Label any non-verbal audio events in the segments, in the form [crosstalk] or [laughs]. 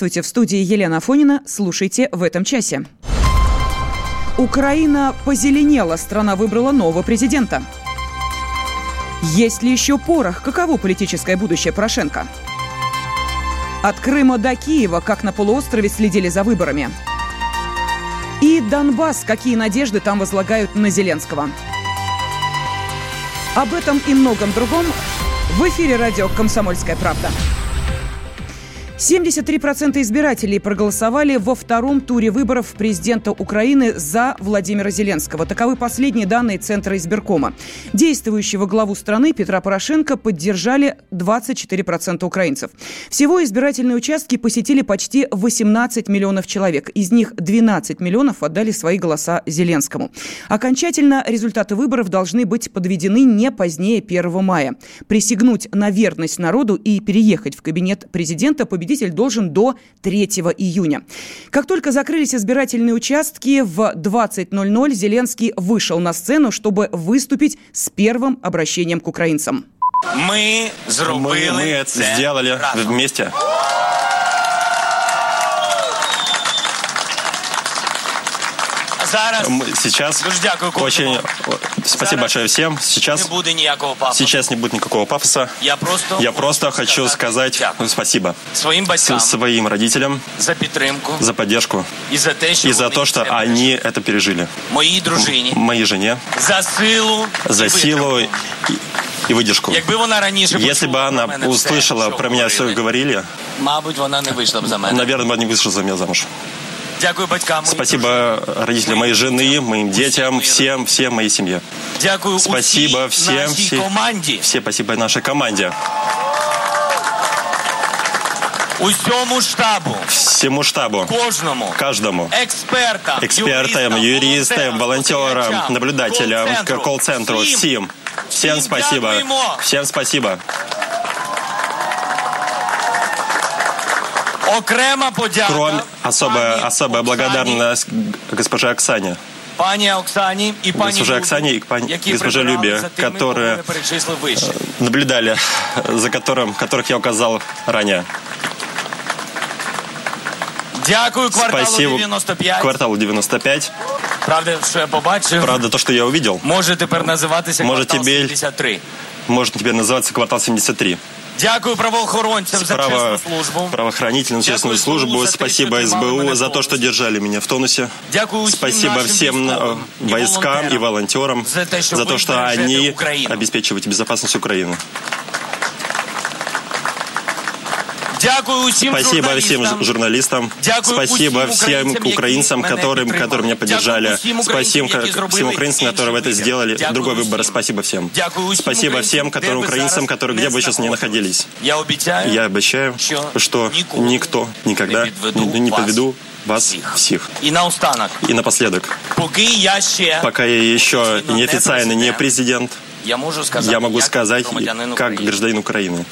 Здравствуйте, в студии Елена Афонина. Слушайте в этом часе. Украина позеленела, страна выбрала нового президента. Есть ли еще порох? Каково политическое будущее Порошенко? От Крыма до Киева, как на полуострове следили за выборами. И Донбасс, какие надежды там возлагают на Зеленского. Об этом и многом другом в эфире радио «Комсомольская правда». 73% избирателей проголосовали во втором туре выборов президента Украины за Владимира Зеленского. Таковы последние данные Центра избиркома. Действующего главу страны Петра Порошенко поддержали 24% украинцев. Всего избирательные участки посетили почти 18 миллионов человек. Из них 12 миллионов отдали свои голоса Зеленскому. Окончательно результаты выборов должны быть подведены не позднее 1 мая. Присягнуть на верность народу и переехать в кабинет президента победитель победитель должен до 3 июня. Как только закрылись избирательные участки, в 20.00 Зеленский вышел на сцену, чтобы выступить с первым обращением к украинцам. Мы, мы, мы это сделали вместе. Сейчас очень спасибо большое всем. Сейчас сейчас не будет никакого пафоса. Я просто я просто хочу сказать спасибо своим батькам, своим родителям за поддержку, за поддержку и за, те, и за то, что они это пережили. Моей дружине, моей жене, за силу, за силу и, выдержку. Если бы она услышала про меня все говорили, наверное, не вышла за меня замуж. Спасибо родителям моей жены, моим детям, всем, всем моей семье. Спасибо всем, все, все спасибо нашей команде. Усьому штабу, всему штабу, кожному, каждому, экспертам, экспертам юристам, волонтерам, наблюдателям, колл-центру, всем, всем спасибо, всем спасибо. Кроме особая, особая благодарность госпоже Оксане. Пане Оксане и пане госпоже Оксане и пане, госпоже Любе, которые э, наблюдали, за которым, которых я указал ранее. Дякую кварталу Спасибо 95. Кварталу 95. Правда, що я побачив. Правда, то, что я увидел. Може тепер називатися Может квартал теперь, 73. Может теперь называться квартал 73. Дякую правоохоронцям за Право, чесну службу. Правоохранительную честную службу. Спасибо СБУ за то, что держали меня в тонусе. Дякую всім Спасибо нашим всем військовим э, і войскам и волонтерам волонтерам за те, що за ви то, что бережете они Україну. обеспечивают безопасность Украины. Дякую усім Спасибо журналістам. всем журналистам. Дякую Спасибо усім всем українцям, украинцам, які мене которым, підтримали. которые меня поддержали. Дякую всім Спасибо українцям, які всем зробили украинцам, которые інший это вибір. сделали. Дякую Другой усім. выбор. Спасибо всем. Дякую усім Спасибо українцям, всем, де которые ви украинцам, зараз которые, не где бы сейчас не знаходитесь. находились. Я обіцяю, Я обещаю, що что ніколи никто никогда не підведу не, не вас подведу вас всіх. всех. І наостанок, И напоследок, поки я ще пока я еще Официально не неофициально не президент, президент, я можу сказати, я могу як сказать, громадянин как України. гражданин Украины,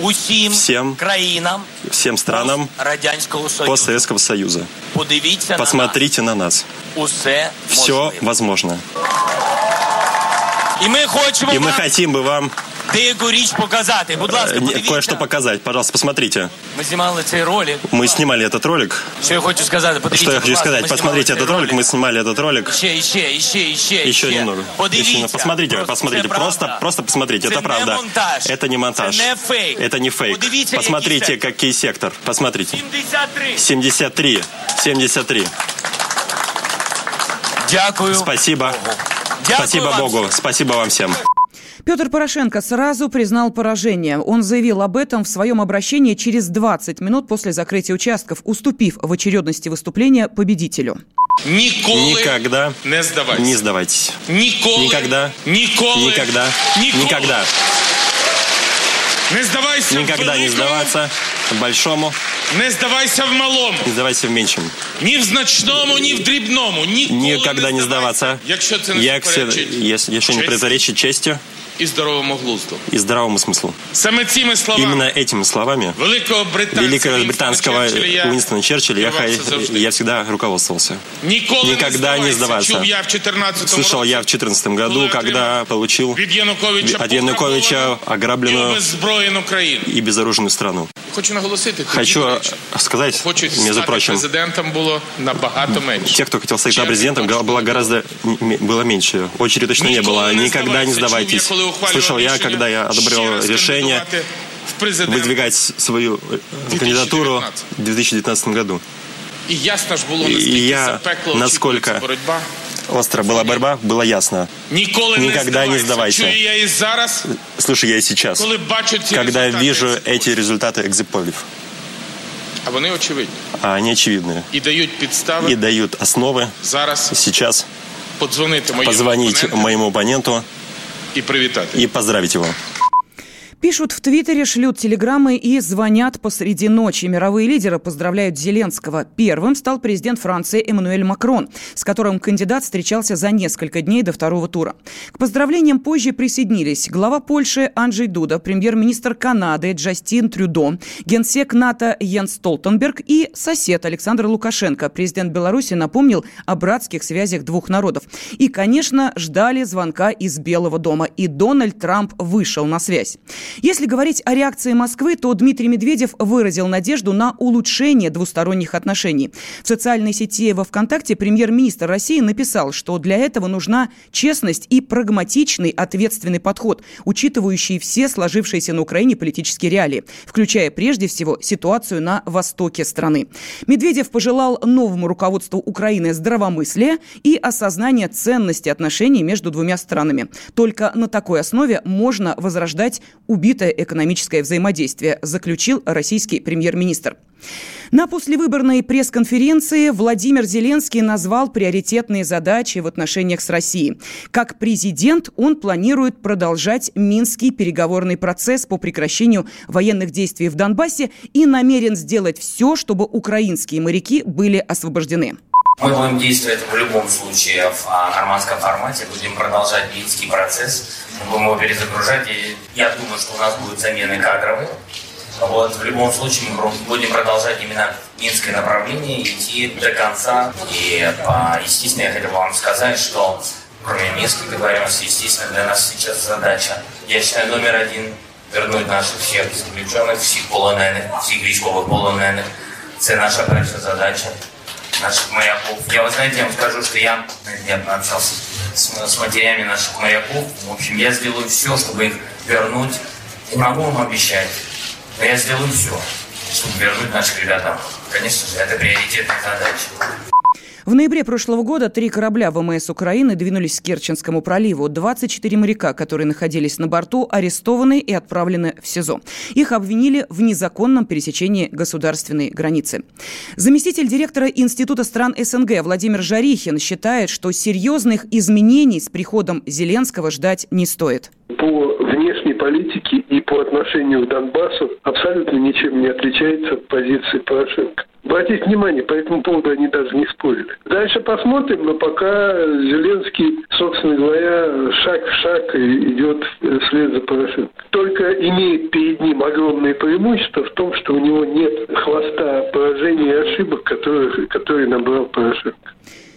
усім всім країнам всем странам Радянського Союзу. постсоветского Союза. Подивіться Посмотрите на нас. на нас. Усе Все можливо. возможно. І ми хочемо И мы вам хотим бы вам деяку річ показати. Будь ласка, э, не- подивіться. кое-что показать. Пожалуйста, посмотрите. Ми знімали цей ролик. Мы снимали этот ролик. Що я хочу сказати? Подивіться, Что я будь хочу ласка, сказать? ми Посмотрите знімали этот цей ролик. Мы снимали этот ролик. Ще, ще, ще, ще, Еще немного. Подивіться. Еще немного. Посмотрите, Просто посмотрите. це Просто, правда. просто посмотрите. Це Это не правда. монтаж. Это не монтаж. Це не фейк. Это не фейк. Подивіться, який Посмотрите, сектор. какой сектор. Посмотрите. 73. 73. 73. Дякую. Спасибо. Дякую Спасибо вам Богу. всім. Спасибо вам всем. Петр Порошенко сразу признал поражение. Он заявил об этом в своем обращении через 20 минут после закрытия участков, уступив в очередности выступления победителю. Ніколи Никогда не здавайся. не сдавайтесь. Ніколи. Никогда. Ніколи. Никогда. Ніколи. Никогда. Не здавайся Никогда в не великому, сдаваться большому, Не здавайся в малому. не сдавайся в меньшем. Ні в значному, ні в дрібному. Ніколи Никогда не сдаваться. Якщо це не Як все- суперечить если, если не честі противоречит честью і здоровому глузду. и здравому смыслу. Саме цими словами Именно этими словами великого британця великого Вінстона британского Черчилля я Уинстона Черчилля я, керувався хай- завжди. я всегда руководствовался. Ніколи Никогда не не сдаваться. Чув я в 14 Слышал я в 2014 году, Коли когда отримав получил від Януковича от Януковича пограбовану і ограбленную обеззброєну країну. и безоружную страну. Хочу наголосити, Хочу сказать, хочуть между стати прочим, президентом було набагато менше. тех, кто хотел стать Чем президентом, хочешь было гораздо м- было меньше. Очереди точно не Ніколи было. не Никогда не здавайся. сдавайтесь. Чув я, коли ухвалював Слышал я, рішення когда я ще одобрил раз решение кандидувати в президенти. выдвигать свою э, кандидатуру в 2019 году. І ясно ж було, І наскільки я- запекло насколько очікується боротьба. Остро была борьба, было ясно. Ніколи Никогда не не здавайся. здавайся. Чую я і зараз, Слушай, я и сейчас, коли бачу ці когда результати, вижу эти результаты экзиполев, а вони очевидні. а они очевидные, І дають підстави и дают основы зараз сейчас подзвонити моєму позвонить опоненту моему оппоненту і привітати. и поздравить его. Пишут в Твиттере, шлют телеграммы и звонят посреди ночи. Мировые лидеры поздравляют Зеленского. Первым стал президент Франции Эммануэль Макрон, с которым кандидат встречался за несколько дней до второго тура. К поздравлениям позже присоединились глава Польши Анджей Дуда, премьер-министр Канады Джастин Трюдо, генсек НАТО Йенс Столтенберг и сосед Александр Лукашенко. Президент Беларуси напомнил о братских связях двух народов. И, конечно, ждали звонка из Белого дома. И Дональд Трамп вышел на связь. Если говорить о реакции Москвы, то Дмитрий Медведев выразил надежду на улучшение двусторонних отношений. В социальной сети во ВКонтакте премьер-министр России написал, что для этого нужна честность и прагматичный ответственный подход, учитывающий все сложившиеся на Украине политические реалии, включая прежде всего ситуацию на востоке страны. Медведев пожелал новому руководству Украины здравомыслия и осознания ценности отношений между двумя странами. Только на такой основе можно возрождать убийство убитое экономическое взаимодействие, заключил российский премьер-министр. На послевыборной пресс-конференции Владимир Зеленский назвал приоритетные задачи в отношениях с Россией. Как президент он планирует продолжать Минский переговорный процесс по прекращению военных действий в Донбассе и намерен сделать все, чтобы украинские моряки были освобождены. Мы будем действовать в любом случае в нормандском формате, будем продолжать минский процесс, мы будем его перезагружать, и я думаю, что у нас будут замены кадровые. Вот, в любом случае мы будем продолжать именно минское направление, идти до конца. И, естественно, я хотел бы вам сказать, что кроме минских договоренностей, естественно, для нас сейчас задача, я считаю, номер один вернуть наших всех заключенных, всех полонених, всех військових полонених. Це наша перша задача. Наших моряков. Я, вы знаете, я вам скажу, что я, я общался с, с матерями наших моряков. В общем, я сделаю все, чтобы их вернуть. Не могу вам обещать, но я сделаю все, чтобы вернуть наших ребят. Конечно же, это приоритетная задача. В ноябре прошлого года три корабля ВМС Украины двинулись к Керченскому проливу. 24 моряка, которые находились на борту, арестованы и отправлены в СИЗО. Их обвинили в незаконном пересечении государственной границы. Заместитель директора Института стран СНГ Владимир Жарихин считает, что серьезных изменений с приходом Зеленского ждать не стоит. По внешней политике и по отношению к Донбассу абсолютно ничем не отличается от позиции Порошенко. Обратите внимание, по этому поводу они даже не спорили. Дальше посмотрим, но пока Зеленский, собственно говоря, шаг в шаг идет вслед за Порошенко. Только имеет перед ним огромное преимущество в том, что у него нет хвоста поражений и ошибок, которые, которые набрал Порошенко.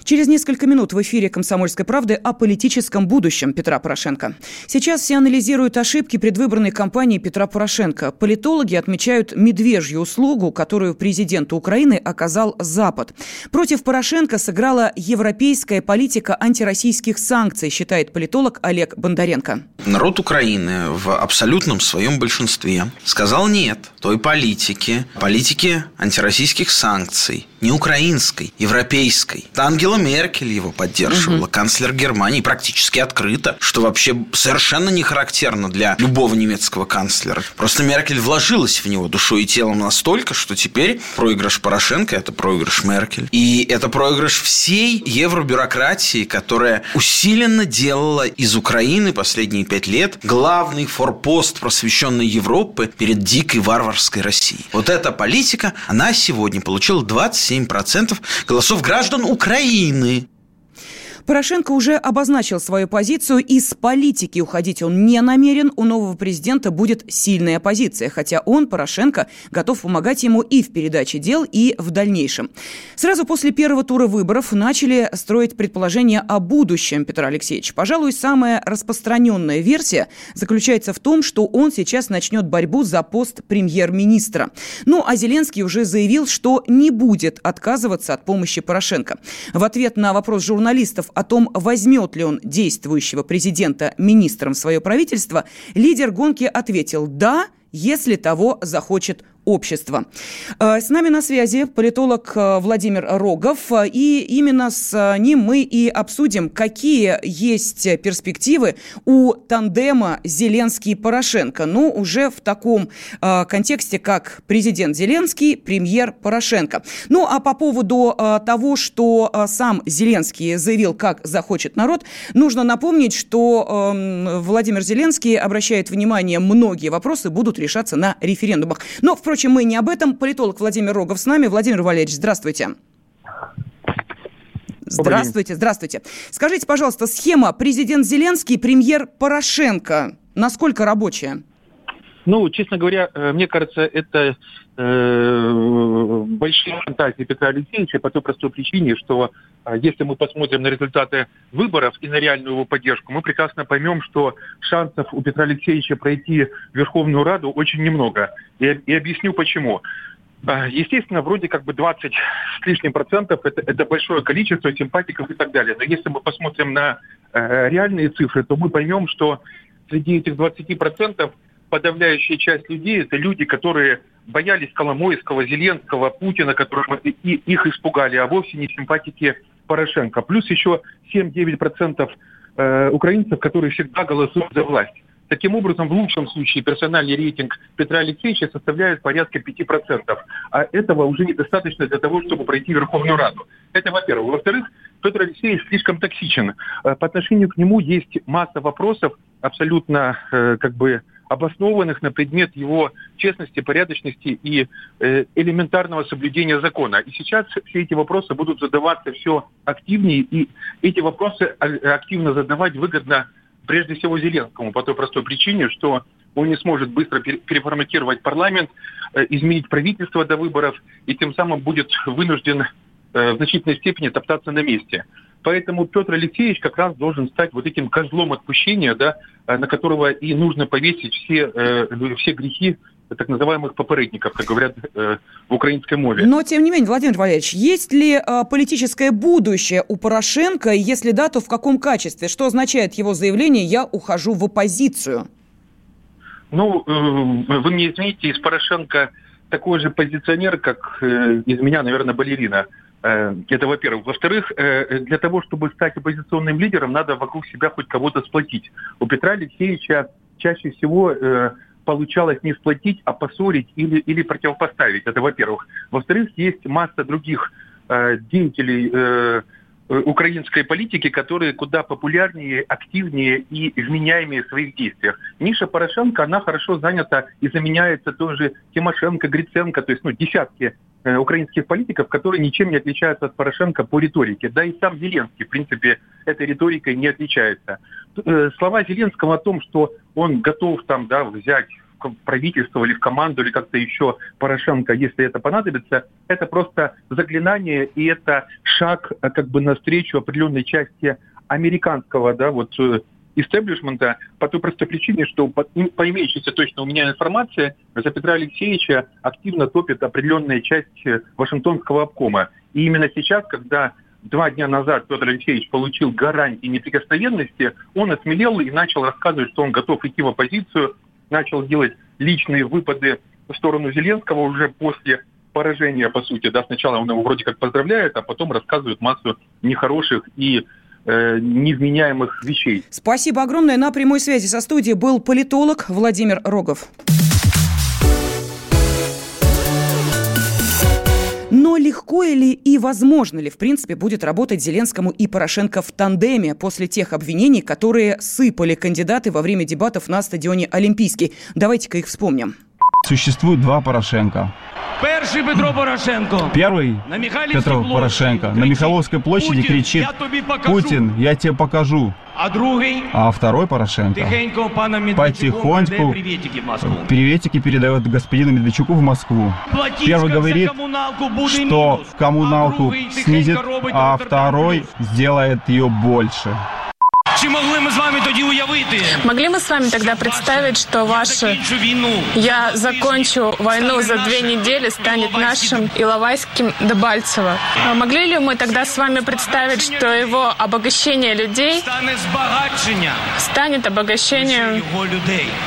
Через несколько минут в эфире «Комсомольской правды» о политическом будущем Петра Порошенко. Сейчас все анализируют ошибки предвыборной кампании Петра Порошенко. Политологи отмечают медвежью услугу, которую президенту Украины оказал Запад. Против Порошенко сыграла европейская политика антироссийских санкций, считает политолог Олег Бондаренко. Народ Украины в абсолютном своем большинстве сказал нет той политике, политике антироссийских санкций, не украинской, европейской. Ангела Меркель его поддерживала, угу. канцлер Германии, практически открыто, что вообще совершенно не характерно для любого немецкого канцлера. Просто Меркель вложилась в него душой и телом настолько, что теперь проигрыш Порошенко – это проигрыш Меркель. И это проигрыш всей евробюрократии, которая усиленно делала из Украины последние пять лет главный форпост просвещенной Европы перед дикой варварской Россией. Вот эта политика, она сегодня получила 27% голосов граждан Украины. Порошенко уже обозначил свою позицию, и с политики уходить он не намерен. У нового президента будет сильная оппозиция, хотя он, Порошенко, готов помогать ему и в передаче дел, и в дальнейшем. Сразу после первого тура выборов начали строить предположения о будущем Петра Алексеевича. Пожалуй, самая распространенная версия заключается в том, что он сейчас начнет борьбу за пост премьер-министра. Ну, а Зеленский уже заявил, что не будет отказываться от помощи Порошенко. В ответ на вопрос журналистов о том, возьмет ли он действующего президента министром в свое правительство, лидер гонки ответил «да», если того захочет общества. Э, с нами на связи политолог э, Владимир Рогов, и именно с ним мы и обсудим, какие есть перспективы у тандема Зеленский-Порошенко. Ну, уже в таком э, контексте, как президент Зеленский, премьер Порошенко. Ну, а по поводу того, что сам Зеленский заявил, как захочет народ, нужно напомнить, что эм, Владимир Зеленский обращает внимание, многие вопросы будут решаться на референдумах. Но, впрочем, Впрочем, мы не об этом. Политолог Владимир Рогов с нами. Владимир Валерьевич, здравствуйте. Здравствуйте, здравствуйте. Скажите, пожалуйста, схема президент Зеленский, премьер Порошенко, насколько рабочая? Ну, честно говоря, э, мне кажется, это э, большие фантазии Петра Алексеевича по той простой причине, что э, если мы посмотрим на результаты выборов и на реальную его поддержку, мы прекрасно поймем, что шансов у Петра Алексеевича пройти Верховную Раду очень немного. И, и объясню почему. Э, естественно, вроде как бы 20 с лишним процентов это, это большое количество симпатиков и так далее. Но если мы посмотрим на э, реальные цифры, то мы поймем, что среди этих 20 процентов подавляющая часть людей это люди, которые боялись Коломойского, Зеленского, Путина, которых и их испугали, а вовсе не симпатики Порошенко. Плюс еще 7-9% э, украинцев, которые всегда голосуют за власть. Таким образом, в лучшем случае персональный рейтинг Петра Алексеевича составляет порядка 5%. А этого уже недостаточно для того, чтобы пройти Верховную Раду. Это во-первых. Во-вторых, Петр Алексеевич слишком токсичен. Э, по отношению к нему есть масса вопросов абсолютно э, как бы обоснованных на предмет его честности, порядочности и э, элементарного соблюдения закона. И сейчас все эти вопросы будут задаваться все активнее, и эти вопросы активно задавать выгодно прежде всего Зеленскому по той простой причине, что он не сможет быстро переформатировать парламент, э, изменить правительство до выборов, и тем самым будет вынужден э, в значительной степени топтаться на месте. Поэтому Петр Алексеевич как раз должен стать вот этим козлом отпущения, да, э, на которого и нужно повесить все, э, все грехи так называемых попередников, как говорят э, в украинской мове. Но, тем не менее, Владимир Валерьевич, есть ли э, политическое будущее у Порошенко? Если да, то в каком качестве? Что означает его заявление «я ухожу в оппозицию»? Ну, э, вы мне извините, из Порошенко такой же позиционер, как э, из меня, наверное, балерина. Э, это во-первых. Во-вторых, э, для того, чтобы стать оппозиционным лидером, надо вокруг себя хоть кого-то сплотить. У Петра Алексеевича чаще всего э, получалось не сплотить, а поссорить или, или противопоставить. Это во-первых. Во-вторых, есть масса других деятелей украинской политики, которые куда популярнее, активнее и вменяемее в своих действиях. Ниша Порошенко, она хорошо занята и заменяется тоже Тимошенко, Гриценко, то есть ну, десятки украинских политиков, которые ничем не отличаются от Порошенко по риторике. Да и сам Зеленский, в принципе, этой риторикой не отличается. Э, слова Зеленского о том, что он готов там, да, взять в правительство или в команду или как-то еще Порошенко, если это понадобится, это просто заклинание и это шаг э, как бы навстречу определенной части американского, да, вот истеблишмента по той простой причине, что по, по имеющейся точно у меня информации за Петра Алексеевича активно топит определенная часть э, Вашингтонского обкома. И именно сейчас, когда два дня назад Петр Алексеевич получил гарантии неприкосновенности, он осмелел и начал рассказывать, что он готов идти в оппозицию, начал делать личные выпады в сторону Зеленского уже после поражения, по сути. Да, сначала он его вроде как поздравляет, а потом рассказывает массу нехороших и э, невменяемых вещей. Спасибо огромное. На прямой связи со студией был политолог Владимир Рогов. Но легко ли и возможно ли, в принципе, будет работать Зеленскому и Порошенко в тандеме после тех обвинений, которые сыпали кандидаты во время дебатов на стадионе Олимпийский? Давайте-ка их вспомним. Существует два Порошенко. Перший Петро Порошенко. Первый Петро Порошенко на Михайловской площади Путин, кричит я «Путин, я тебе покажу». А другой? А второй Порошенко потихоньку приветики передает господину Медведчуку в Москву. Платить Первый говорит, что в коммуналку а снизит, а второй сделает ее больше. Чи могли ми з вами тоді уявити? Могли мы с вами тогда представить, что ваше «Я закончу войну за две недели» станет нашим Иловайским Дебальцево? А могли ли мы тогда с вами представить, что его обогащение людей станет обогащением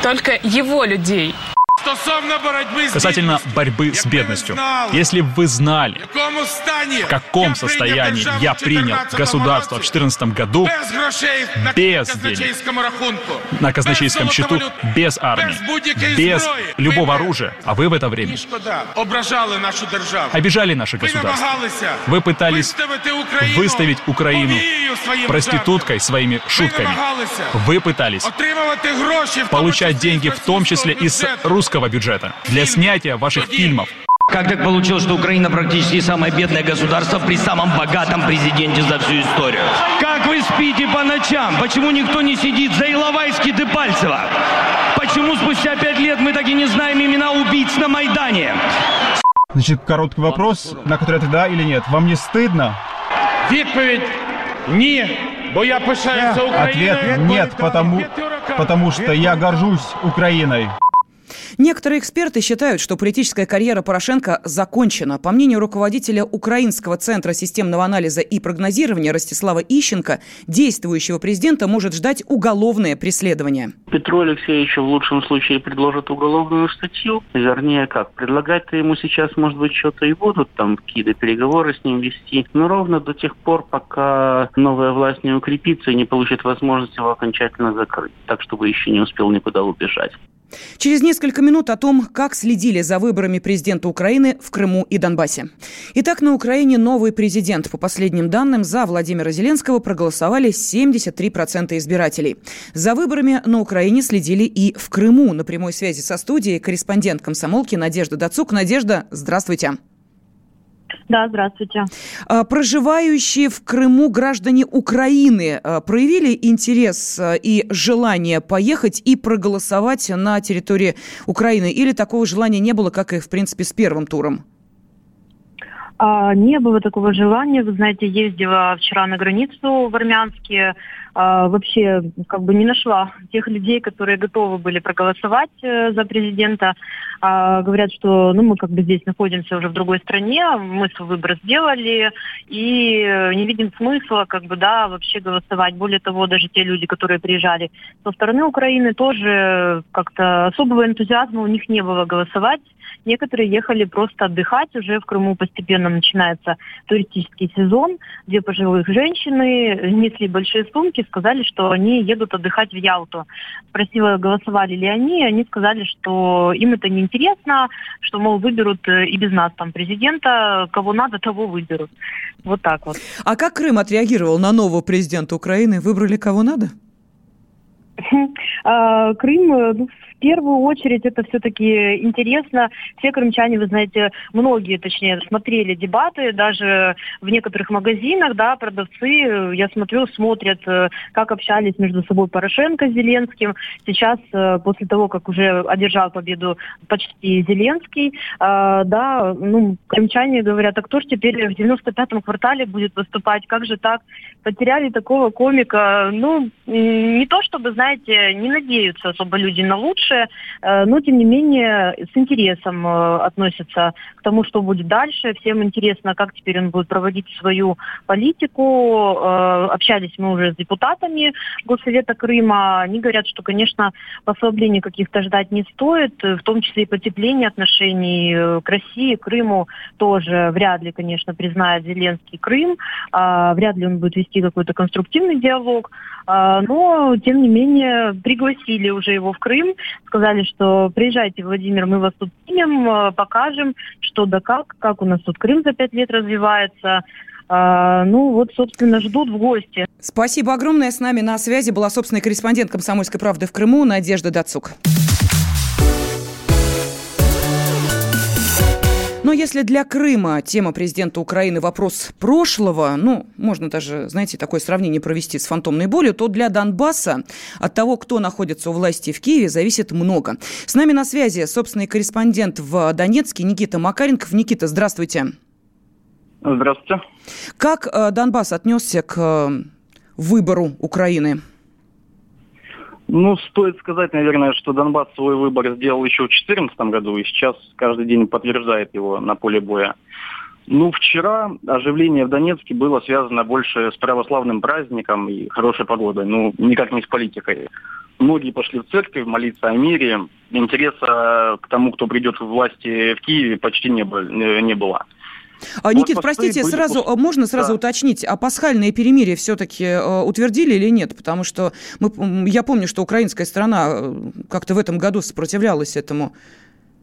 только его людей? Касательно борьбы с бедностью. Если бы вы знали, в каком состоянии я принял государство в 2014 году, без денег, на казначейском счету, без армии, без любого оружия, а вы в это время? Обижали наше государство. Вы пытались выставить Украину проституткой своими шутками. Вы пытались получать деньги в том числе из русского бюджета для снятия ваших фильмов. Как так получилось, что Украина практически самое бедное государство при самом богатом президенте за всю историю? Как вы спите по ночам? Почему никто не сидит за Иловайский Депальцева? Почему спустя пять лет мы так и не знаем имена убийц на Майдане? Значит, короткий вопрос, на который ответ да или нет. Вам не стыдно? Відповідь ні, бо я пишаюся Україною. Ответ нет, потому, потому что я горжусь Украиной. Некоторые эксперты считают, что политическая карьера Порошенко закончена. По мнению руководителя Украинского центра системного анализа и прогнозирования Ростислава Ищенко, действующего президента может ждать уголовное преследование. Петру Алексеевичу в лучшем случае предложат уголовную статью. Вернее, как, предлагать-то ему сейчас, может быть, что-то и будут, там, какие-то переговоры с ним вести. Но ровно до тех пор, пока новая власть не укрепится и не получит возможность его окончательно закрыть, так, чтобы еще не успел никуда убежать. Через несколько минут о том, как следили за выборами президента Украины в Крыму и Донбассе. Итак, на Украине новый президент. По последним данным, за Владимира Зеленского проголосовали 73% избирателей. За выборами на Украине следили и в Крыму. На прямой связи со студией корреспондент комсомолки Надежда Дацук. Надежда, здравствуйте. Да, здравствуйте. А, проживающие в Крыму граждане Украины а, проявили интерес а, и желание поехать и проголосовать на территории Украины? Или такого желания не было, как и, в принципе, с первым туром? А, не было такого желания. Вы знаете, ездила вчера на границу в Армянске. А, вообще, как бы не нашла тех людей, которые готовы были проголосовать э, за президента. А, говорят, что ну, мы как бы здесь находимся уже в другой стране, мы свой выбор сделали, и э, не видим смысла, как бы, да, вообще голосовать. Более того, даже те люди, которые приезжали со стороны Украины, тоже как-то особого энтузиазма у них не было голосовать. Некоторые ехали просто отдыхать. Уже в Крыму постепенно начинается туристический сезон, где пожилых женщины несли большие сумки, сказали, что они едут отдыхать в Ялту. Спросила, голосовали ли они, они сказали, что им это не интересно, что, мол, выберут э, и без нас там президента, кого надо, того выберут. Вот так вот. А как Крым отреагировал на нового президента Украины? Выбрали кого надо? [laughs] А, Крым, э, ну, первую очередь это все-таки интересно. Все крымчане, вы знаете, многие, точнее, смотрели дебаты, даже в некоторых магазинах, да, продавцы, я смотрю, смотрят, э, как общались между собой Порошенко с Зеленским. Сейчас, э, после того, как уже одержал победу почти Зеленский, э, да, ну, крымчане говорят, а кто же теперь в 95-м квартале будет выступать? Как же так? Потеряли такого комика. Ну, не то чтобы, знаете, не надеются особо люди на лучшее, лучше, э, но тем не менее с интересом э, относятся к тому, что будет дальше. Всем интересно, как теперь он будет проводить свою политику. Э, общались мы уже с депутатами Госсовета Крыма. Они говорят, что, конечно, послаблений каких-то ждать не стоит, в том числе и потепление отношений к России, Крыму тоже вряд ли, конечно, признает Зеленский Крым. А, вряд ли он будет вести какой-то конструктивный диалог. А, но, тем не менее, пригласили уже его в Крым сказали, что приезжайте, Владимир, мы вас тут примем, э, покажем, что да как, как у нас тут Крым за пять лет развивается. А, ну вот, собственно, ждут в гости. Спасибо огромное. С нами на связи была собственный корреспондент «Комсомольской правды» в Крыму Надежда Дацук. Но если для Крыма тема президента Украины вопрос прошлого, ну, можно даже, знаете, такое сравнение провести с фантомной болью, то для Донбасса от того, кто находится у власти в Киеве, зависит много. С нами на связи собственный корреспондент в Донецке Никита Макаренков. Никита, здравствуйте. Здравствуйте. Как э, Донбасс отнесся к э, выбору Украины? Ну, стоит сказать, наверное, что Донбасс свой выбор сделал еще в 2014 году, и сейчас каждый день подтверждает его на поле боя. Ну, вчера оживление в Донецке было связано больше с православным праздником и хорошей погодой, ну, никак не с политикой. Многие пошли в церковь молиться о мире. Интереса к тому, кто придет в власти в Киеве, почти не было. А, Никит, вот простите, сразу пуст... можно сразу да. уточнить, а пасхальное перемирие все-таки э, утвердили или нет? Потому что мы, я помню, что украинская страна э, как-то в этом году сопротивлялась этому.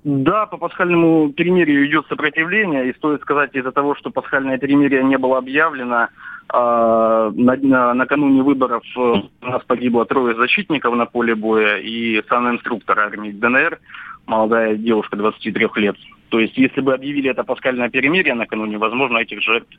Да, по пасхальному перемирию идет сопротивление, и стоит сказать, из-за того, что пасхальное перемирие не было объявлено, э, на, на, накануне выборов э, у нас погибло трое защитников на поле боя и сам инструктор армии ДНР, молодая девушка 23 лет. То есть, если бы объявили это паскальное перемирие накануне, возможно, этих жертв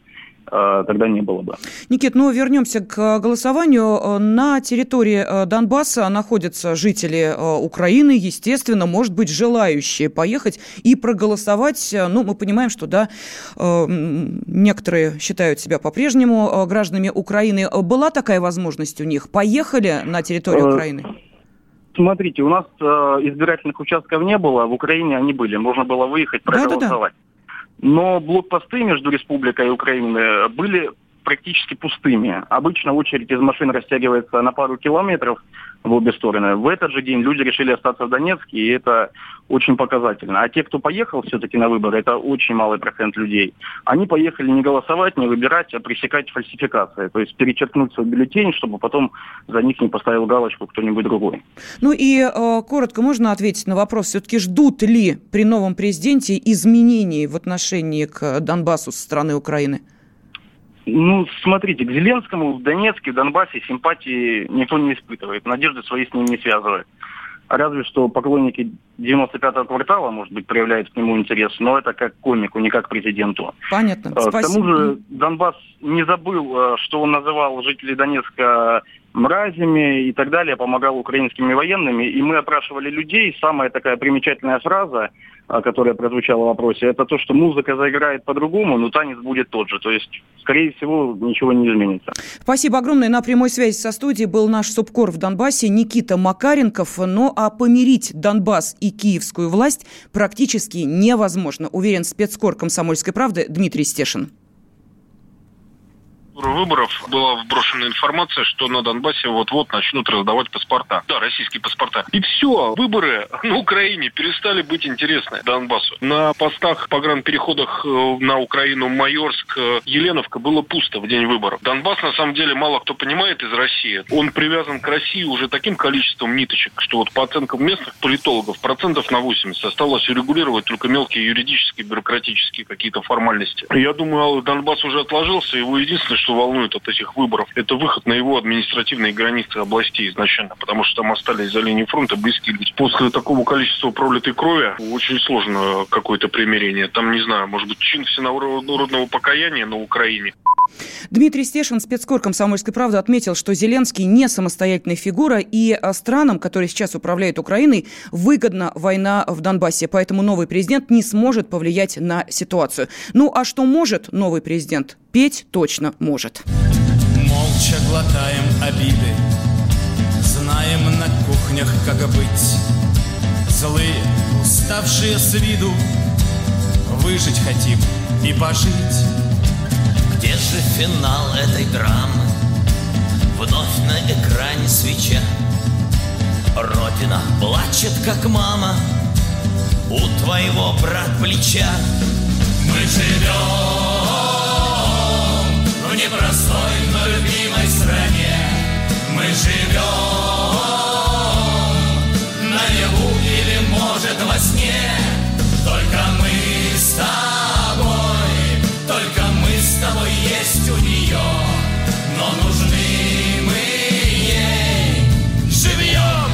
э, тогда не было бы. Никит, ну вернемся к голосованию. На территории э, Донбасса находятся жители э, Украины, естественно, может быть, желающие поехать и проголосовать. Ну, мы понимаем, что, да, некоторые считают себя по-прежнему гражданами Украины. Была такая возможность у них? Поехали на территорию Украины? Смотрите, у нас э, избирательных участков не было, в Украине они были, можно было выехать, проголосовать. Да, да, да. Но блокпосты между республикой и Украиной были практически пустыми. Обычно очередь из машин растягивается на пару километров в обе стороны. В этот же день люди решили остаться в Донецке, и это очень показательно. А те, кто поехал все-таки на выборы, это очень малый процент людей. Они поехали не голосовать, не выбирать, а пресекать фальсификации. То есть перечеркнуть свой бюллетень, чтобы потом за них не поставил галочку кто-нибудь другой. Ну и э, коротко можно ответить на вопрос, все-таки ждут ли при новом президенте изменений в отношении к Донбассу со стороны Украины? Ну, смотрите, к Зеленскому в Донецке, в Донбассе симпатии никто не испытывает, надежды свои с ним не связывает. Разве что поклонники 95-го квартала, может быть, проявляют к нему интерес, но это как комику, не как президенту. Понятно, Спасибо. К тому же Донбасс не забыл, э, что он называл жителей Донецка мразями и так далее, помогал украинскими военными. И мы опрашивали людей. Самая такая примечательная фраза, которая прозвучала в вопросе, это то, что музыка заиграет по-другому, но танец будет тот же. То есть, скорее всего, ничего не изменится. Спасибо огромное. На прямой связи со студией был наш субкор в Донбассе Никита Макаренков. Ну а помирить Донбасс и киевскую власть практически невозможно, уверен спецкор комсомольской правды Дмитрий Стешин выборов была вброшена информация, что на Донбассе вот-вот начнут раздавать паспорта. Да, российские паспорта. И все, выборы [laughs] на Украине перестали быть интересны Донбассу. На постах погранпереходах э, на Украину Майорск, э, Еленовка было пусто в день выборов. Донбасс, на самом деле, мало кто понимает из России. Он привязан к России уже таким количеством ниточек, что вот по оценкам местных политологов процентов на 80 осталось урегулировать только мелкие юридические, бюрократические какие-то формальности. Я думаю, Донбасс уже отложился, его единственное, что волнует от этих выборов, это выход на его административные границы областей изначально, потому что там остались за линией фронта близкие люди. После такого количества пролитой крови очень сложно какое-то примирение. Там, не знаю, может быть, чин всенародного покаяния на Украине. Дмитрий Стешин, спецкор «Комсомольской правды», отметил, что Зеленский не самостоятельная фигура, и а, странам, которые сейчас управляют Украиной, выгодна война в Донбассе, поэтому новый президент не сможет повлиять на ситуацию. Ну а что может новый президент? Петь точно может. Молча глотаем обиды, знаем на кухнях, как быть. Злые, уставшие с виду, выжить хотим и пожить. Где же финал этой драмы? Вновь на экране свеча Родина плачет, как мама У твоего брат плеча Мы живем непростой, но любимой стране Мы живем Наяву или, может, во сне Только мы с тобой только мы с тобой есть у нее, но нужны мы ей живьем.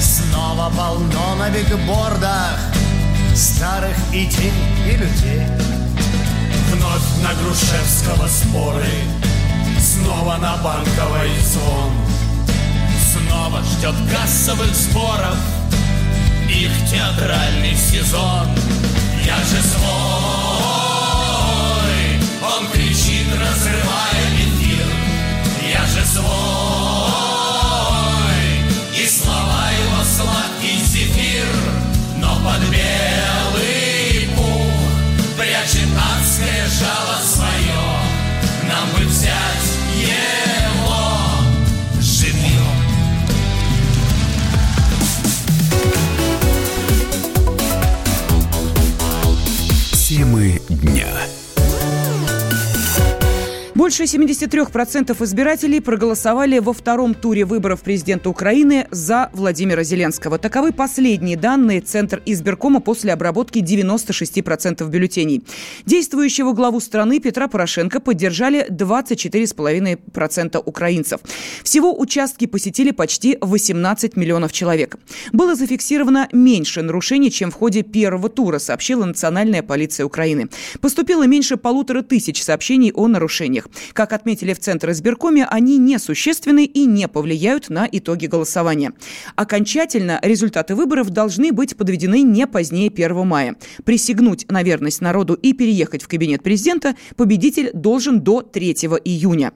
Снова полно на бигбордах Старых идей и людей. Вновь на Грушевского споры Снова на банковый сон Снова ждет кассовых сборов Их театральный сезон. Я же свой Он кричит, разрывая эфир. Я же свой Больше 73% избирателей проголосовали во втором туре выборов президента Украины за Владимира Зеленского. Таковы последние данные Центр избиркома после обработки 96% бюллетеней. Действующего главу страны Петра Порошенко поддержали 24,5% украинцев. Всего участки посетили почти 18 миллионов человек. Было зафиксировано меньше нарушений, чем в ходе первого тура, сообщила Национальная полиция Украины. Поступило меньше полутора тысяч сообщений о нарушениях. Как отметили в Центр избиркоме, они несущественны и не повлияют на итоги голосования. Окончательно результаты выборов должны быть подведены не позднее 1 мая. Присягнуть на верность народу и переехать в кабинет президента победитель должен до 3 июня.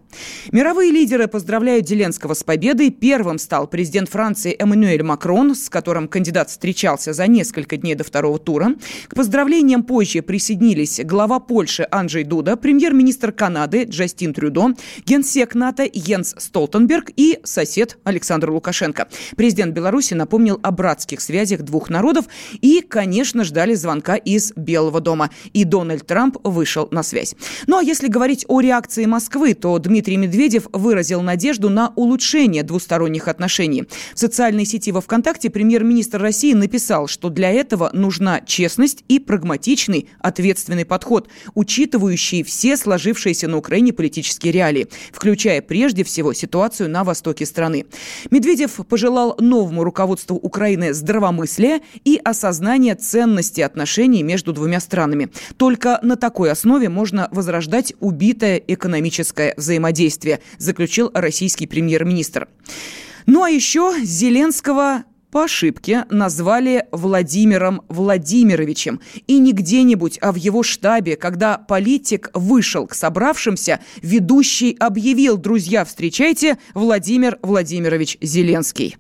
Мировые лидеры поздравляют Зеленского с победой. Первым стал президент Франции Эммануэль Макрон, с которым кандидат встречался за несколько дней до второго тура. К поздравлениям позже присоединились глава Польши Анджей Дуда, премьер-министр Канады Джастин Трюдо, генсек НАТО Йенс Столтенберг и сосед Александр Лукашенко. Президент Беларуси напомнил о братских связях двух народов и, конечно, ждали звонка из Белого дома. И Дональд Трамп вышел на связь. Ну а если говорить о реакции Москвы, то Дмитрий Медведев выразил надежду на улучшение двусторонних отношений. В социальной сети во ВКонтакте премьер-министр России написал, что для этого нужна честность и прагматичный, ответственный подход, учитывающий все сложившиеся на Украине политические реалии, включая прежде всего ситуацию на востоке страны. Медведев пожелал новому руководству Украины здравомыслия и осознания ценности отношений между двумя странами. Только на такой основе можно возрождать убитое экономическое взаимодействие, заключил российский премьер-министр. Ну а еще Зеленского по ошибке назвали Владимиром Владимировичем. И не где-нибудь, а в его штабе, когда политик вышел к собравшимся, ведущий объявил, друзья, встречайте, Владимир Владимирович Зеленский.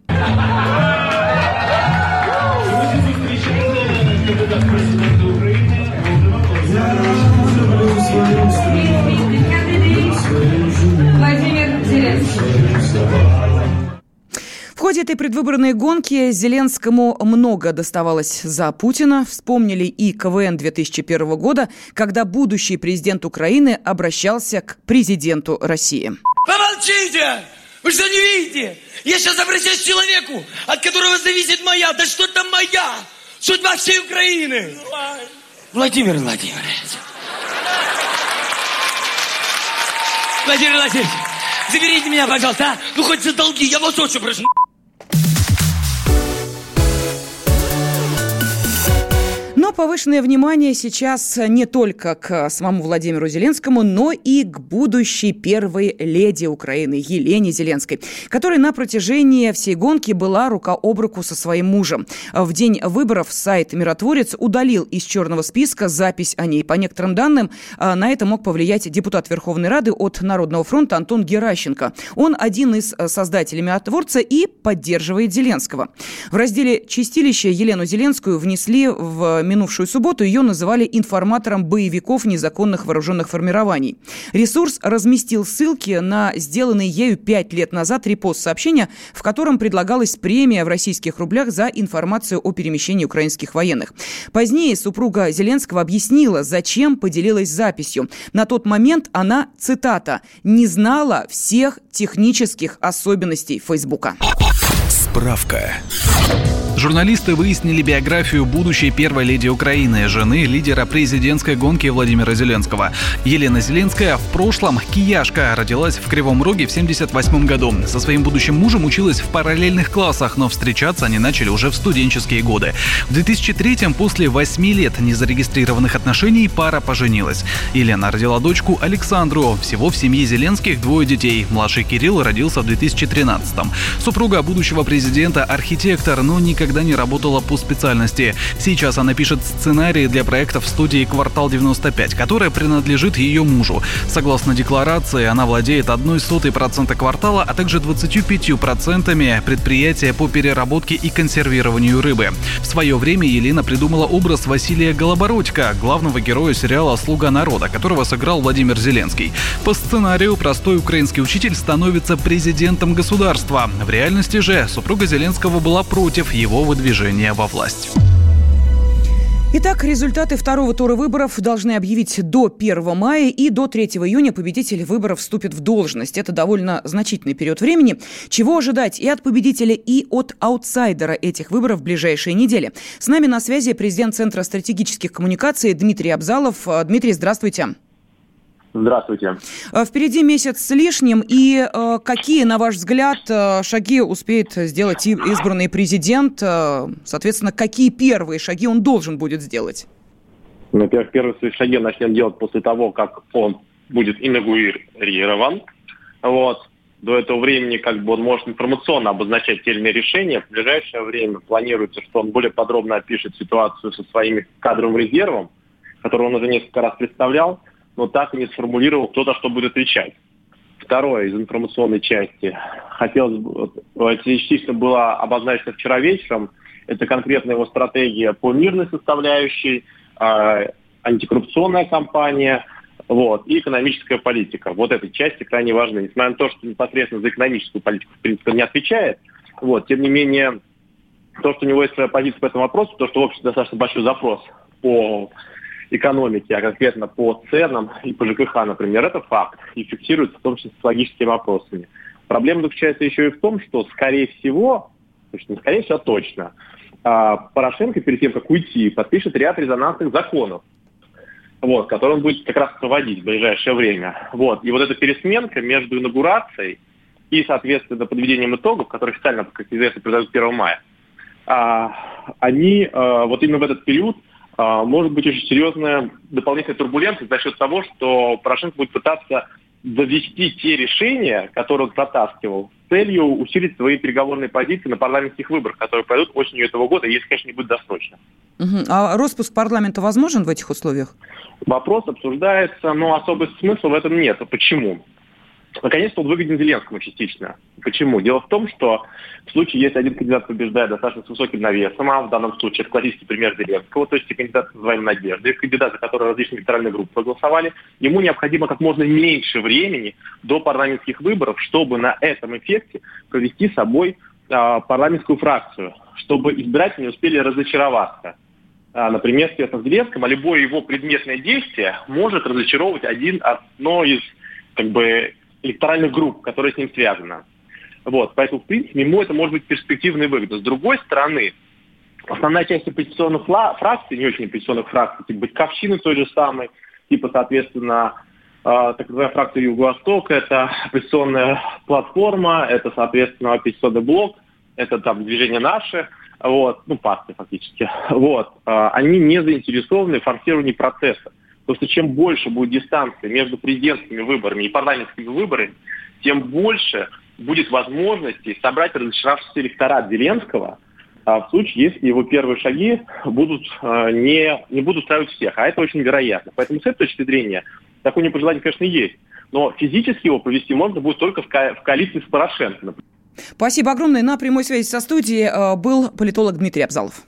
Ходе этой предвыборной гонки Зеленскому много доставалось за Путина. Вспомнили и КВН 2001 года, когда будущий президент Украины обращался к президенту России. Помолчите! Вы что не видите? Я сейчас обращаюсь к человеку, от которого зависит моя, да что там моя, судьба всей Украины. Владимир Владимирович. Владимир Владимирович, заберите меня, пожалуйста, а? Ну хоть за долги, я вас очень прошу. Но повышенное внимание сейчас не только к самому Владимиру Зеленскому, но и к будущей первой леди Украины Елене Зеленской, которая на протяжении всей гонки была рука об руку со своим мужем. В день выборов сайт «Миротворец» удалил из черного списка запись о ней. По некоторым данным, а, на это мог повлиять депутат Верховной Рады от Народного фронта Антон Геращенко. Он один из создателей «Миротворца» и поддерживает Зеленского. В разделе «Чистилище» Елену Зеленскую внесли в минувшую субботу ее называли информатором боевиков незаконных вооруженных формирований. Ресурс разместил ссылки на сделанный ею пять лет назад репост сообщения, в котором предлагалась премия в российских рублях за информацию о перемещении украинских военных. Позднее супруга Зеленского объяснила, зачем поделилась записью. На тот момент она, цитата, «не знала всех технических особенностей Фейсбука». Справка. Журналисты выяснили биографию будущей первой леди Украины, жены лидера президентской гонки Владимира Зеленского. Елена Зеленская в прошлом кияшка родилась в Кривом Роге в 78 году. Со своим будущим мужем училась в параллельных классах, но встречаться они начали уже в студенческие годы. В 2003-м, после 8 лет незарегистрированных отношений, пара поженилась. Елена родила дочку Александру. Всего в семье Зеленских двое детей. Младший Кирилл родился в 2013-м. Супруга будущего президента – архитектор, но никогда не работала по специальности. Сейчас она пишет сценарии для проектов студии «Квартал 95», которая принадлежит ее мужу. Согласно декларации, она владеет одной сотой процента квартала, а также 25 процентами предприятия по переработке и консервированию рыбы. В свое время Елена придумала образ Василия Голобородько, главного героя сериала «Слуга народа», которого сыграл Владимир Зеленский. По сценарию простой украинский учитель становится президентом государства. В реальности же супруга Зеленского была против его выдвижения во власть. Итак, результаты второго тура выборов должны объявить до 1 мая и до 3 июня победитель выборов вступит в должность. Это довольно значительный период времени. Чего ожидать и от победителя, и от аутсайдера этих выборов в ближайшие недели? С нами на связи президент Центра стратегических коммуникаций Дмитрий Абзалов. Дмитрий, здравствуйте. Здравствуйте. Э, впереди месяц с лишним. И э, какие, на ваш взгляд, э, шаги успеет сделать избранный президент? Соответственно, какие первые шаги он должен будет сделать? Ну, во-первых, первые свои шаги начнем делать после того, как он будет инаугурирован. Вот. До этого времени как бы он может информационно обозначать те или иные решения. В ближайшее время планируется, что он более подробно опишет ситуацию со своим кадровым резервом, который он уже несколько раз представлял но так и не сформулировал, кто за что будет отвечать. Второе из информационной части. Хотелось бы, частично было обозначено вчера вечером, это конкретно его стратегия по мирной составляющей, э, антикоррупционная кампания, вот, и экономическая политика. Вот этой части крайне важны. Несмотря на то, что непосредственно за экономическую политику, в принципе, не отвечает, вот, тем не менее, то, что у него есть своя позиция по этому вопросу, то, что в обществе достаточно большой запрос по экономики, а конкретно по ценам и по ЖКХ, например, это факт и фиксируется в том числе с логическими вопросами. Проблема заключается еще и в том, что, скорее всего, не скорее всего, а точно, а, Порошенко перед тем, как уйти, подпишет ряд резонансных законов, вот, которые он будет как раз проводить в ближайшее время. Вот. И вот эта пересменка между инаугурацией и, соответственно, подведением итогов, которые официально, как известно, произойдут 1 мая, а, они вот именно в этот период может быть очень серьезная дополнительная турбулентность за счет того, что Порошенко будет пытаться довести те решения, которые он протаскивал, с целью усилить свои переговорные позиции на парламентских выборах, которые пройдут осенью этого года, если, конечно, не будет досрочно. Угу. А распуск парламента возможен в этих условиях? Вопрос обсуждается, но особый смысл в этом нет. Почему? Наконец-то он выгоден Зеленскому частично. Почему? Дело в том, что в случае, если один кандидат побеждает достаточно с высоким навесом, а в данном случае это классический пример Зеленского, то есть кандидат с называемой надеждой, кандидат, за которого различные электоральные группы проголосовали, ему необходимо как можно меньше времени до парламентских выборов, чтобы на этом эффекте провести с собой э, парламентскую фракцию, чтобы избиратели не успели разочароваться а, например, с Зеленским, а любое его предметное действие может разочаровывать один одно из как бы электоральных групп, которые с ним связаны. Вот, поэтому, в принципе, ему это может быть перспективной выгодой. С другой стороны, основная часть оппозиционных фракций, не очень оппозиционных фракций, типа Батьковщины той же самой, типа, соответственно, э, так называемая фракция Юго-Восток, это оппозиционная платформа, это, соответственно, оппозиционный блок, это там движение «Наши», вот, ну, партия фактически, вот, э, они не заинтересованы в форсировании процесса. Потому что чем больше будет дистанция между президентскими выборами и парламентскими выборами, тем больше будет возможности собрать разочаровавшийся электорат Зеленского а в случае, если его первые шаги будут, а, не, не будут устраивать всех. А это очень вероятно. Поэтому с этой точки зрения такое непожелание, конечно, есть. Но физически его провести можно будет только в, ко- в коалиции с Порошенко, например. Спасибо огромное. На прямой связи со студией э, был политолог Дмитрий Абзалов.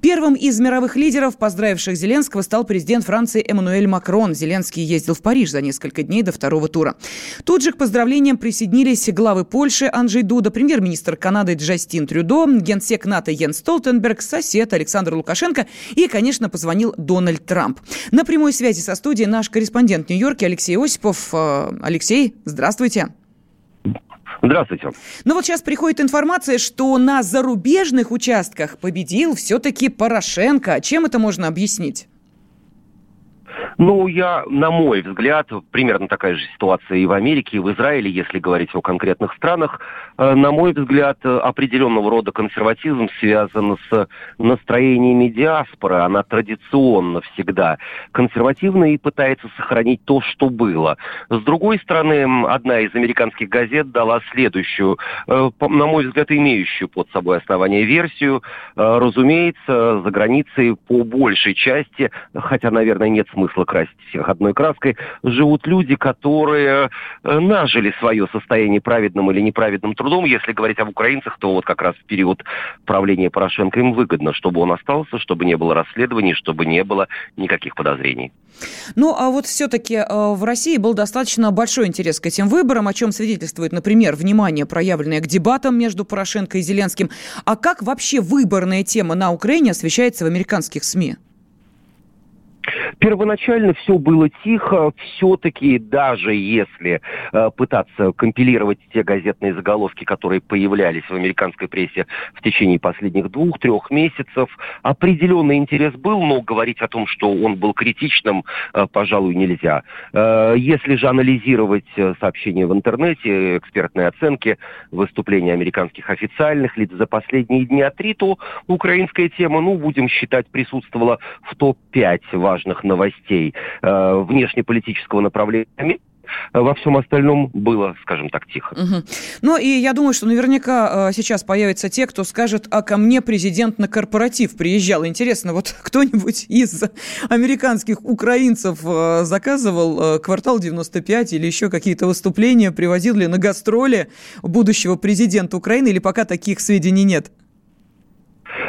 Первым из мировых лидеров, поздравивших Зеленского, стал президент Франции Эммануэль Макрон. Зеленский ездил в Париж за несколько дней до второго тура. Тут же к поздравлениям присоединились главы Польши Анджей Дуда, премьер-министр Канады Джастин Трюдо, генсек НАТО Йен Столтенберг, сосед Александр Лукашенко и, конечно, позвонил Дональд Трамп. На прямой связи со студией наш корреспондент в Нью-Йорке Алексей Осипов. Э, Алексей, здравствуйте. Здравствуйте. Ну вот сейчас приходит информация, что на зарубежных участках победил все-таки Порошенко. Чем это можно объяснить? Ну, я, на мой взгляд, примерно такая же ситуация и в Америке, и в Израиле, если говорить о конкретных странах. Э, на мой взгляд, определенного рода консерватизм связан с настроениями диаспоры. Она традиционно всегда консервативна и пытается сохранить то, что было. С другой стороны, одна из американских газет дала следующую, э, на мой взгляд, имеющую под собой основание версию. Э, разумеется, за границей по большей части, хотя, наверное, нет смысла смысла красить всех одной краской, живут люди, которые э, нажили свое состояние праведным или неправедным трудом. Если говорить об украинцах, то вот как раз в период правления Порошенко им выгодно, чтобы он остался, чтобы не было расследований, чтобы не было никаких подозрений. Ну, а вот все-таки э, в России был достаточно большой интерес к этим выборам, о чем свидетельствует, например, внимание, проявленное к дебатам между Порошенко и Зеленским. А как вообще выборная тема на Украине освещается в американских СМИ? Первоначально все было тихо, все-таки даже если э, пытаться компилировать те газетные заголовки, которые появлялись в американской прессе в течение последних двух-трех месяцев, определенный интерес был, но говорить о том, что он был критичным, э, пожалуй, нельзя. Э, если же анализировать э, сообщения в интернете, экспертные оценки, выступления американских официальных лиц за последние дни три, то украинская тема, ну, будем считать, присутствовала в топ-5 важных новостей э, внешнеполитического направления во всем остальном было, скажем так, тихо. Угу. Ну и я думаю, что наверняка э, сейчас появятся те, кто скажет, а ко мне президент на корпоратив приезжал. Интересно, вот [laughs] кто-нибудь из американских украинцев э, заказывал э, квартал 95 или еще какие-то выступления, привозил ли на гастроли будущего президента Украины, или пока таких сведений нет?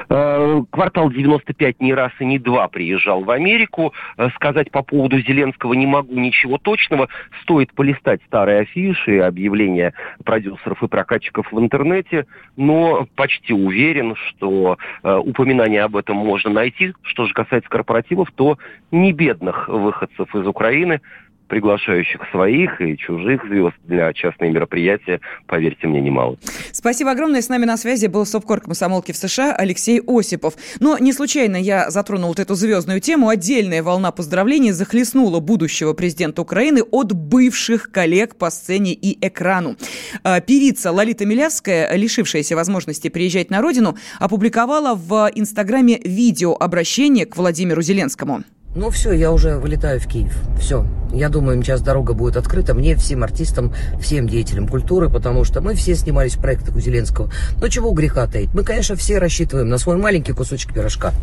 Э, квартал 95 не раз и не два приезжал в Америку. Э, сказать по поводу Зеленского не могу ничего точного. Стоит полистать старые афиши, объявления продюсеров и прокатчиков в интернете, но почти уверен, что э, упоминание об этом можно найти. Что же касается корпоративов, то не бедных выходцев из Украины приглашающих своих и чужих звезд для частные мероприятия, поверьте мне, немало. Спасибо огромное. С нами на связи был СОПКОР комсомолки в США Алексей Осипов. Но не случайно я затронул вот эту звездную тему. Отдельная волна поздравлений захлестнула будущего президента Украины от бывших коллег по сцене и экрану. А, певица Лолита Милявская, лишившаяся возможности приезжать на родину, опубликовала в Инстаграме видео обращение к Владимиру Зеленскому. Ну все, я уже вылетаю в Киев. Все. Я думаю, сейчас дорога будет открыта мне, всем артистам, всем деятелям культуры, потому что мы все снимались в проектах у Зеленского. Но чего греха таить? Мы, конечно, все рассчитываем на свой маленький кусочек пирожка.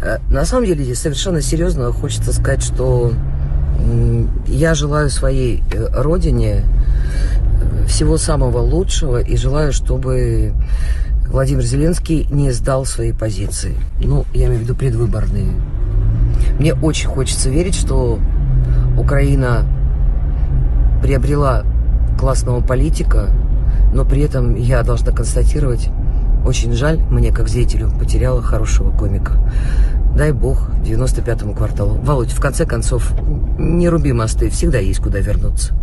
Э, на самом деле, совершенно серьезно хочется сказать, что я желаю своей э, родине э, всего самого лучшего и желаю, чтобы Владимир Зеленский не сдал свои позиции. Ну, я имею в виду предвыборные. Мне очень хочется верить, что Украина приобрела классного политика, но при этом я должна констатировать, очень жаль, мне как зрителю потеряла хорошего комика. Дай бог 95-му кварталу. Володь, в конце концов, не руби мосты, всегда есть куда вернуться.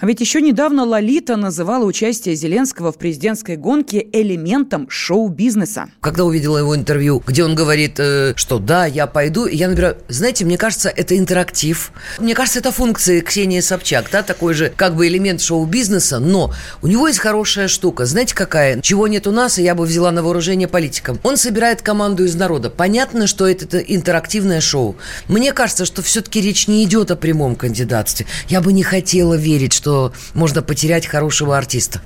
А ведь еще недавно Лолита называла участие Зеленского в президентской гонке элементом шоу-бизнеса. Когда увидела его интервью, где он говорит, э, что да, я пойду, я, например, знаете, мне кажется, это интерактив. Мне кажется, это функция Ксении Собчак, да, такой же как бы элемент шоу-бизнеса, но у него есть хорошая штука. Знаете, какая? Чего нет у нас, и я бы взяла на вооружение политикам. Он собирает команду из народа. Понятно, что это интерактивное шоу. Мне кажется, что все-таки речь не идет о прямом кандидатстве. Я бы не хотела верить, что что можно потерять хорошего артиста.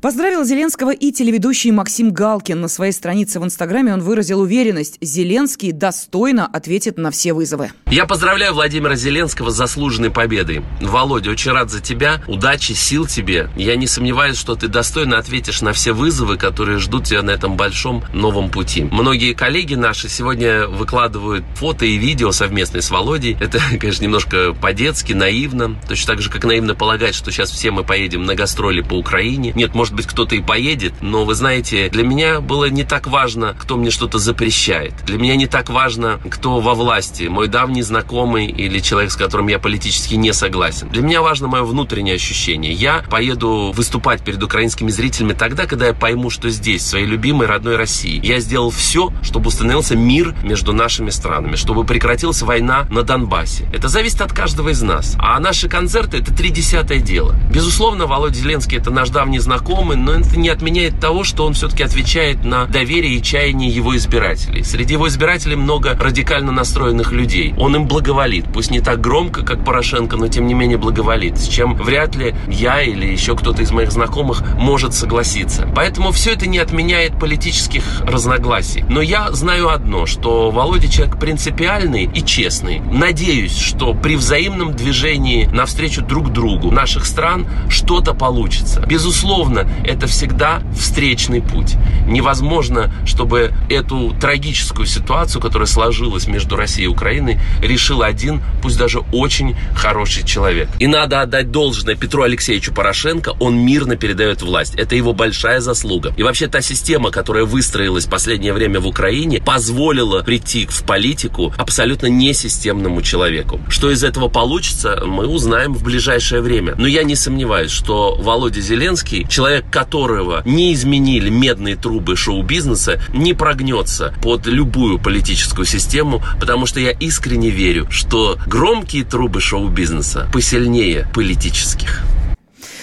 Поздравил Зеленского и телеведущий Максим Галкин. На своей странице в Инстаграме он выразил уверенность, Зеленский достойно ответит на все вызовы. Я поздравляю Владимира Зеленского с заслуженной победой. Володя, очень рад за тебя. Удачи, сил тебе. Я не сомневаюсь, что ты достойно ответишь на все вызовы, которые ждут тебя на этом большом новом пути. Многие коллеги наши сегодня выкладывают фото и видео совместные с Володей. Это, [laughs] конечно, немножко по-детски, наивно. Точно так же, как наивно полагать, что сейчас все мы поедем на гастроли по Украине. Нет, может может быть, кто-то и поедет, но вы знаете, для меня было не так важно, кто мне что-то запрещает. Для меня не так важно, кто во власти, мой давний знакомый или человек, с которым я политически не согласен. Для меня важно мое внутреннее ощущение. Я поеду выступать перед украинскими зрителями тогда, когда я пойму, что здесь, в своей любимой родной России, я сделал все, чтобы установился мир между нашими странами, чтобы прекратилась война на Донбассе. Это зависит от каждого из нас. А наши концерты – это три десятое дело. Безусловно, Володя Зеленский – это наш давний знакомый, но это не отменяет того, что он все-таки отвечает на доверие и чаяние его избирателей. Среди его избирателей много радикально настроенных людей. Он им благоволит. Пусть не так громко, как Порошенко, но тем не менее благоволит. С чем вряд ли я или еще кто-то из моих знакомых может согласиться. Поэтому все это не отменяет политических разногласий. Но я знаю одно, что Володя человек принципиальный и честный. Надеюсь, что при взаимном движении навстречу друг другу наших стран что-то получится. Безусловно, это всегда встречный путь. Невозможно, чтобы эту трагическую ситуацию, которая сложилась между Россией и Украиной, решил один, пусть даже очень хороший человек. И надо отдать должное Петру Алексеевичу Порошенко, он мирно передает власть. Это его большая заслуга. И вообще та система, которая выстроилась в последнее время в Украине, позволила прийти в политику абсолютно несистемному человеку. Что из этого получится, мы узнаем в ближайшее время. Но я не сомневаюсь, что Володя Зеленский, человек которого не изменили медные трубы шоу-бизнеса, не прогнется под любую политическую систему, потому что я искренне верю, что громкие трубы шоу-бизнеса посильнее политических.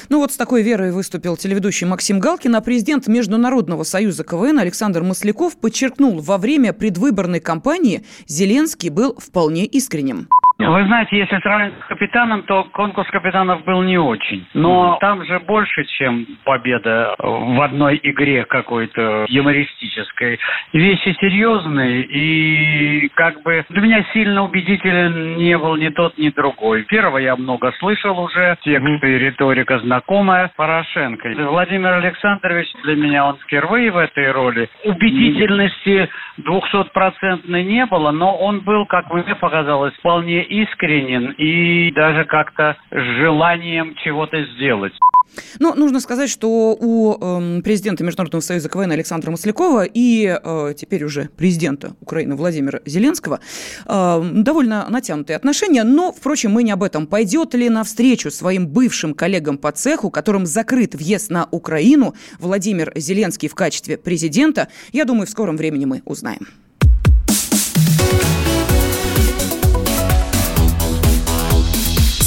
Ну вот с такой верой выступил телеведущий Максим Галкин, а президент Международного союза КВН Александр Масляков подчеркнул, во время предвыборной кампании Зеленский был вполне искренним. Вы знаете, если сравнивать с капитаном, то конкурс капитанов был не очень. Но mm там же больше, чем победа в одной игре какой-то юмористической. Вещи серьезные, и как бы для меня сильно убедителен не был ни тот, ни другой. Первого я много слышал уже, тексты и риторика знакомая Порошенко. Владимир Александрович для меня он впервые в этой роли. Убедительности двухсотпроцентной не было, но он был, как мне показалось, вполне искренен и даже как-то с желанием чего-то сделать. Но нужно сказать, что у э, президента Международного союза КВН Александра Маслякова и э, теперь уже президента Украины Владимира Зеленского э, довольно натянутые отношения. Но, впрочем, мы не об этом. Пойдет ли навстречу своим бывшим коллегам по цеху, которым закрыт въезд на Украину, Владимир Зеленский в качестве президента, я думаю, в скором времени мы узнаем.